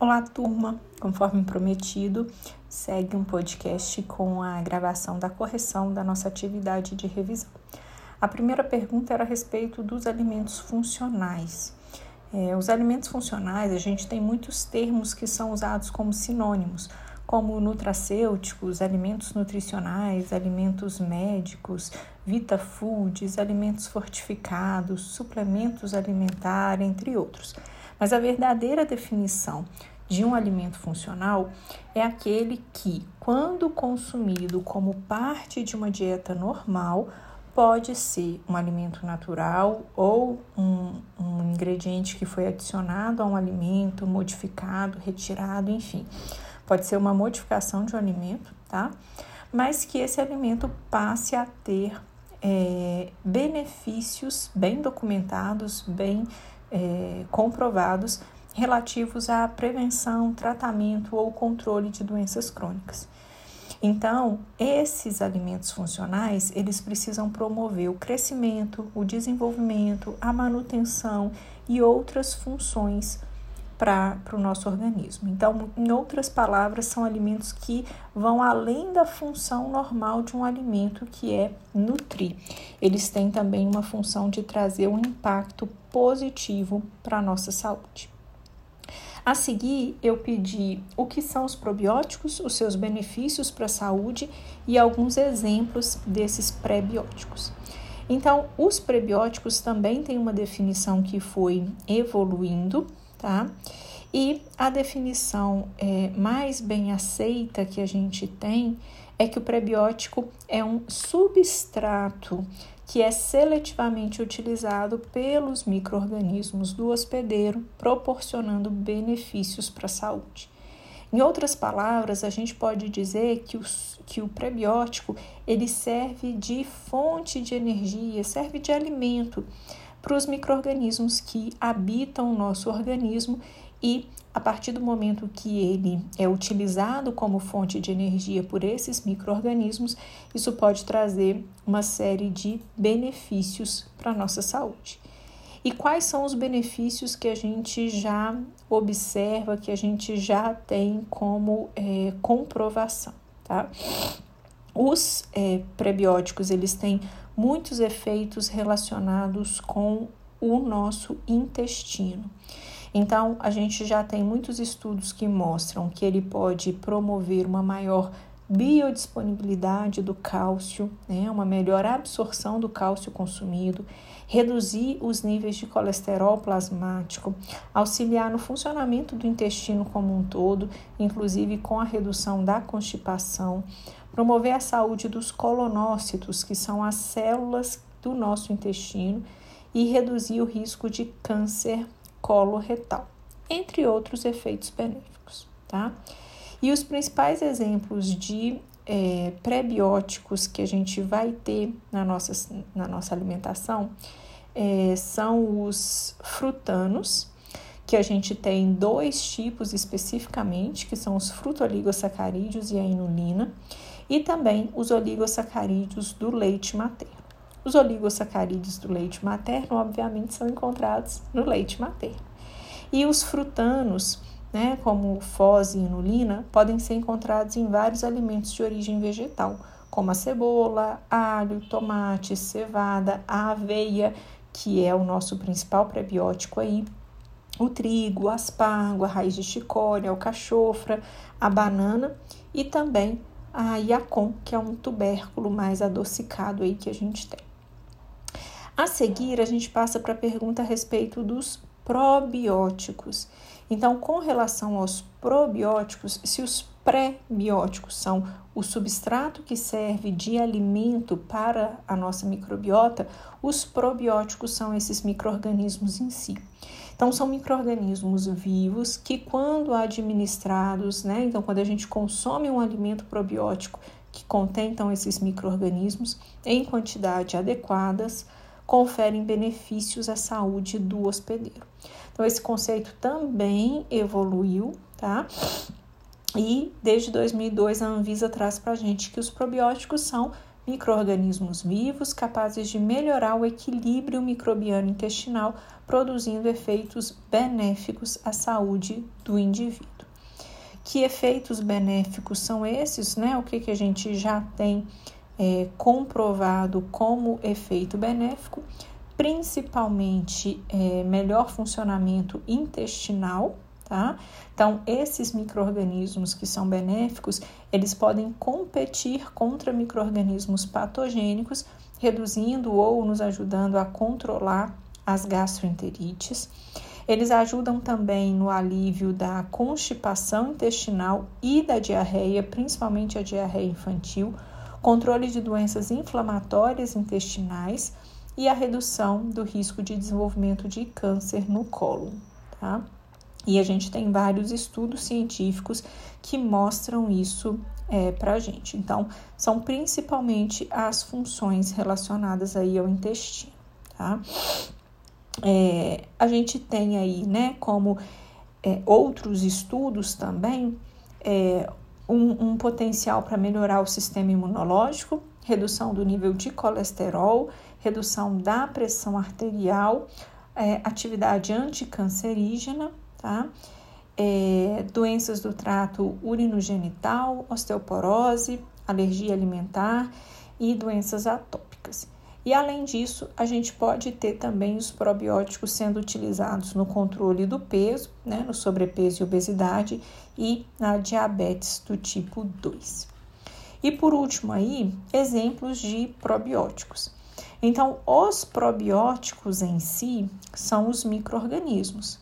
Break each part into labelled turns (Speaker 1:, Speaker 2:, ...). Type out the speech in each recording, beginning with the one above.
Speaker 1: Olá, turma! Conforme prometido, segue um podcast com a gravação da correção da nossa atividade de revisão. A primeira pergunta era a respeito dos alimentos funcionais. É, os alimentos funcionais, a gente tem muitos termos que são usados como sinônimos, como nutracêuticos, alimentos nutricionais, alimentos médicos, vitafoods, alimentos fortificados, suplementos alimentares, entre outros. Mas a verdadeira definição de um alimento funcional é aquele que, quando consumido como parte de uma dieta normal, pode ser um alimento natural ou um, um ingrediente que foi adicionado a um alimento, modificado, retirado, enfim. Pode ser uma modificação de um alimento, tá? Mas que esse alimento passe a ter é, benefícios bem documentados, bem é, comprovados relativos à prevenção, tratamento ou controle de doenças crônicas. Então, esses alimentos funcionais, eles precisam promover o crescimento, o desenvolvimento, a manutenção e outras funções para o nosso organismo. Então, em outras palavras, são alimentos que vão além da função normal de um alimento, que é nutrir. Eles têm também uma função de trazer um impacto positivo para a nossa saúde. A seguir, eu pedi o que são os probióticos, os seus benefícios para a saúde e alguns exemplos desses pré-bióticos. Então, os prebióticos também têm uma definição que foi evoluindo tá? E a definição é, mais bem aceita que a gente tem é que o prebiótico é um substrato que é seletivamente utilizado pelos micro-organismos do hospedeiro, proporcionando benefícios para a saúde. Em outras palavras, a gente pode dizer que, os, que o prebiótico ele serve de fonte de energia, serve de alimento para os micro-organismos que habitam o nosso organismo e a partir do momento que ele é utilizado como fonte de energia por esses micro-organismos, isso pode trazer uma série de benefícios para a nossa saúde. E quais são os benefícios que a gente já observa, que a gente já tem como é, comprovação, tá? Os é, prebióticos, eles têm muitos efeitos relacionados com o nosso intestino. Então, a gente já tem muitos estudos que mostram que ele pode promover uma maior biodisponibilidade do cálcio, né, uma melhor absorção do cálcio consumido, reduzir os níveis de colesterol plasmático, auxiliar no funcionamento do intestino como um todo, inclusive com a redução da constipação, promover a saúde dos colonócitos, que são as células do nosso intestino, e reduzir o risco de câncer coloretal, entre outros efeitos benéficos, tá? E os principais exemplos de é, prebióticos que a gente vai ter na nossa, na nossa alimentação é, são os frutanos, que a gente tem dois tipos especificamente, que são os frutoligosacarídeos e a inulina, e também os oligosacarídeos do leite materno. Os oligosacarídeos do leite materno, obviamente, são encontrados no leite materno. E os frutanos, né, como foz e inulina, podem ser encontrados em vários alimentos de origem vegetal, como a cebola, alho, tomate, cevada, a aveia, que é o nosso principal prebiótico aí, o trigo, o aspargo, a raiz de chicória, o cachofra, a banana e também a iacon, que é um tubérculo mais adocicado aí que a gente tem. A seguir, a gente passa para a pergunta a respeito dos probióticos. Então, com relação aos probióticos, se os pré-bióticos são o substrato que serve de alimento para a nossa microbiota, os probióticos são esses micro-organismos em si. Então, são micro-organismos vivos que, quando administrados, né, então, quando a gente consome um alimento probiótico que contém então, esses micro-organismos em quantidade adequadas, conferem benefícios à saúde do hospedeiro. Então, esse conceito também evoluiu, tá? E desde 2002 a Anvisa traz para a gente que os probióticos são microorganismos vivos capazes de melhorar o equilíbrio microbiano intestinal, produzindo efeitos benéficos à saúde do indivíduo. Que efeitos benéficos são esses, né? O que, que a gente já tem é, comprovado como efeito benéfico? Principalmente é, melhor funcionamento intestinal, tá? Então, esses micro-organismos que são benéficos, eles podem competir contra micro-organismos patogênicos, reduzindo ou nos ajudando a controlar as gastroenterites. Eles ajudam também no alívio da constipação intestinal e da diarreia, principalmente a diarreia infantil, controle de doenças inflamatórias intestinais e a redução do risco de desenvolvimento de câncer no colo, tá? E a gente tem vários estudos científicos que mostram isso é, para a gente. Então, são principalmente as funções relacionadas aí ao intestino, tá? É, a gente tem aí, né, como é, outros estudos também, é, um, um potencial para melhorar o sistema imunológico, redução do nível de colesterol, redução da pressão arterial, é, atividade anticancerígena, tá? É, doenças do trato urinogenital, osteoporose, alergia alimentar e doenças atópicas. E além disso, a gente pode ter também os probióticos sendo utilizados no controle do peso, né, no sobrepeso e obesidade e na diabetes do tipo 2. E por último aí, exemplos de probióticos. Então, os probióticos em si são os micro-organismos.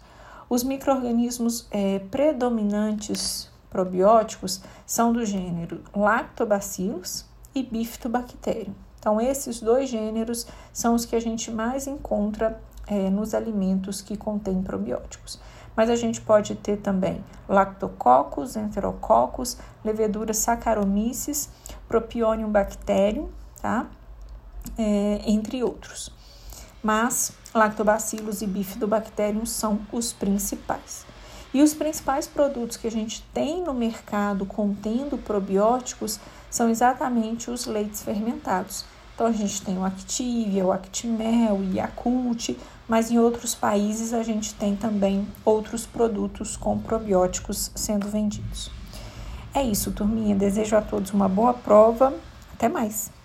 Speaker 1: Os micro-organismos é, predominantes probióticos são do gênero Lactobacillus e Bifidobacterium. Então, esses dois gêneros são os que a gente mais encontra é, nos alimentos que contêm probióticos. Mas a gente pode ter também lactococcus, enterococcus, levedura Saccharomyces, Propionibacterium bacterium, tá? É, entre outros mas lactobacilos e bifidobacterium são os principais. E os principais produtos que a gente tem no mercado contendo probióticos são exatamente os leites fermentados. Então a gente tem o Activia, o Actimel, o Yakult, mas em outros países a gente tem também outros produtos com probióticos sendo vendidos. É isso, turminha. Desejo a todos uma boa prova. Até mais!